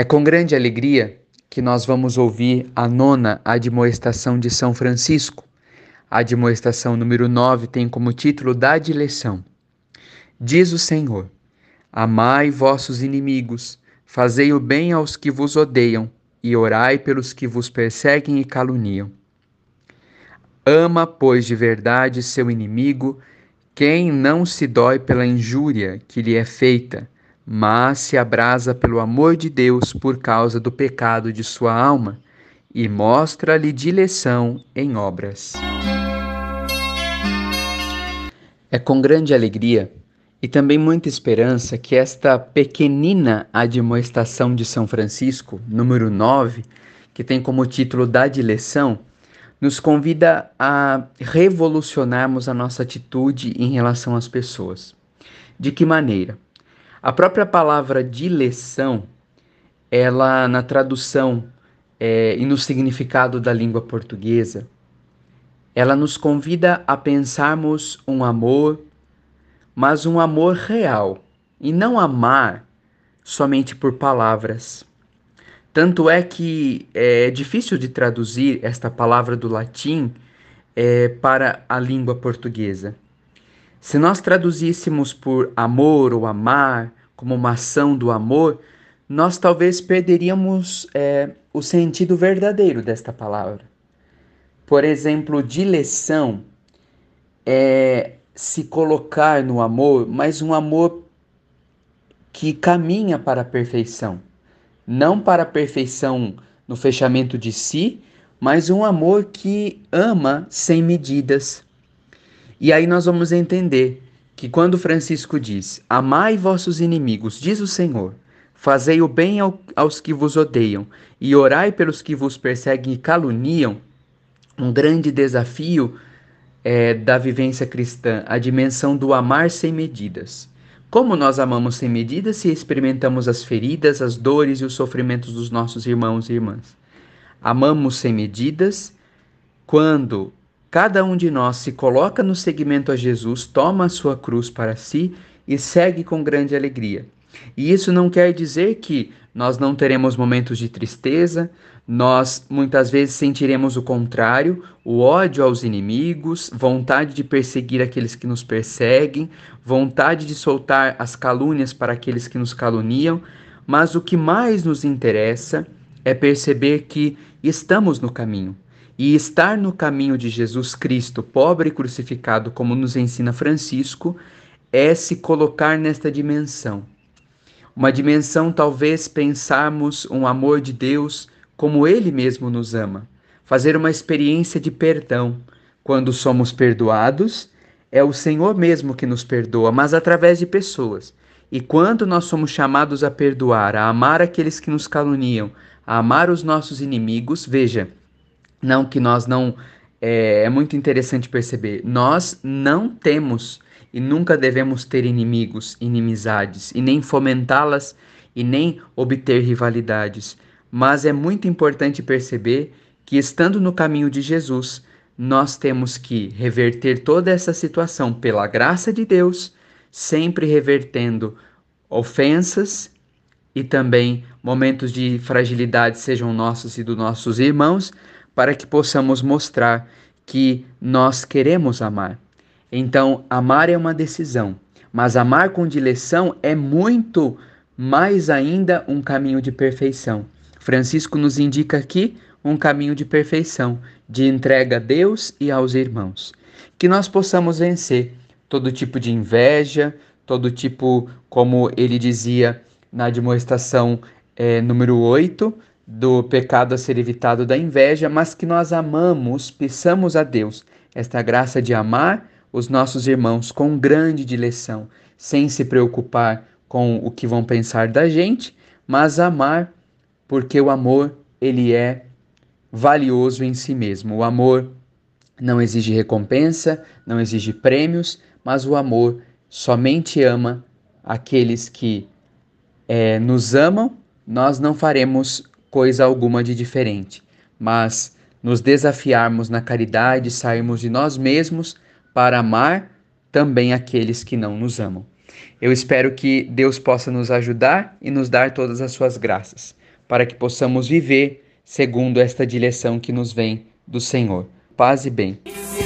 É com grande alegria que nós vamos ouvir a nona admoestação de São Francisco. A admoestação número 9 tem como título da dileção. Diz o Senhor: Amai vossos inimigos, fazei o bem aos que vos odeiam e orai pelos que vos perseguem e caluniam. Ama, pois, de verdade seu inimigo, quem não se dói pela injúria que lhe é feita, mas se abrasa pelo amor de Deus por causa do pecado de sua alma e mostra-lhe direção em obras. É com grande alegria e também muita esperança que esta pequenina admoestação de São Francisco, número 9, que tem como título da dileção, nos convida a revolucionarmos a nossa atitude em relação às pessoas. De que maneira? A própria palavra dileção, ela na tradução é, e no significado da língua portuguesa, ela nos convida a pensarmos um amor mas um amor real, e não amar somente por palavras. Tanto é que é difícil de traduzir esta palavra do latim é, para a língua portuguesa. Se nós traduzíssemos por amor ou amar, como uma ação do amor, nós talvez perderíamos é, o sentido verdadeiro desta palavra. Por exemplo, dileção é se colocar no amor, mas um amor que caminha para a perfeição. Não para a perfeição no fechamento de si, mas um amor que ama sem medidas. E aí nós vamos entender que quando Francisco diz: Amai vossos inimigos, diz o Senhor, fazei o bem aos que vos odeiam e orai pelos que vos perseguem e caluniam, um grande desafio é, da vivência cristã, a dimensão do amar sem medidas. Como nós amamos sem medidas se experimentamos as feridas, as dores e os sofrimentos dos nossos irmãos e irmãs? Amamos sem medidas quando cada um de nós se coloca no seguimento a Jesus, toma a sua cruz para si e segue com grande alegria. E isso não quer dizer que nós não teremos momentos de tristeza, nós muitas vezes sentiremos o contrário, o ódio aos inimigos, vontade de perseguir aqueles que nos perseguem, vontade de soltar as calúnias para aqueles que nos caluniam, mas o que mais nos interessa é perceber que estamos no caminho. E estar no caminho de Jesus Cristo, pobre e crucificado, como nos ensina Francisco, é se colocar nesta dimensão uma dimensão, talvez, pensarmos um amor de Deus como Ele mesmo nos ama. Fazer uma experiência de perdão. Quando somos perdoados, é o Senhor mesmo que nos perdoa, mas através de pessoas. E quando nós somos chamados a perdoar, a amar aqueles que nos caluniam, a amar os nossos inimigos, veja, não que nós não. É, é muito interessante perceber, nós não temos e nunca devemos ter inimigos, inimizades, e nem fomentá-las e nem obter rivalidades. Mas é muito importante perceber que, estando no caminho de Jesus, nós temos que reverter toda essa situação pela graça de Deus, sempre revertendo ofensas e também momentos de fragilidade sejam nossos e dos nossos irmãos, para que possamos mostrar que nós queremos amar. Então, amar é uma decisão, mas amar com direção é muito mais ainda um caminho de perfeição. Francisco nos indica aqui um caminho de perfeição, de entrega a Deus e aos irmãos. Que nós possamos vencer todo tipo de inveja, todo tipo, como ele dizia na admoestação é, número 8, do pecado a ser evitado da inveja, mas que nós amamos, peçamos a Deus esta graça de amar os nossos irmãos com grande direção, sem se preocupar com o que vão pensar da gente, mas amar porque o amor ele é valioso em si mesmo. O amor não exige recompensa, não exige prêmios, mas o amor somente ama aqueles que é, nos amam. Nós não faremos coisa alguma de diferente, mas nos desafiarmos na caridade, sairmos de nós mesmos para amar também aqueles que não nos amam. Eu espero que Deus possa nos ajudar e nos dar todas as suas graças. para que possamos viver segundo esta direção que nos vem do Senhor. Paz e bem. Se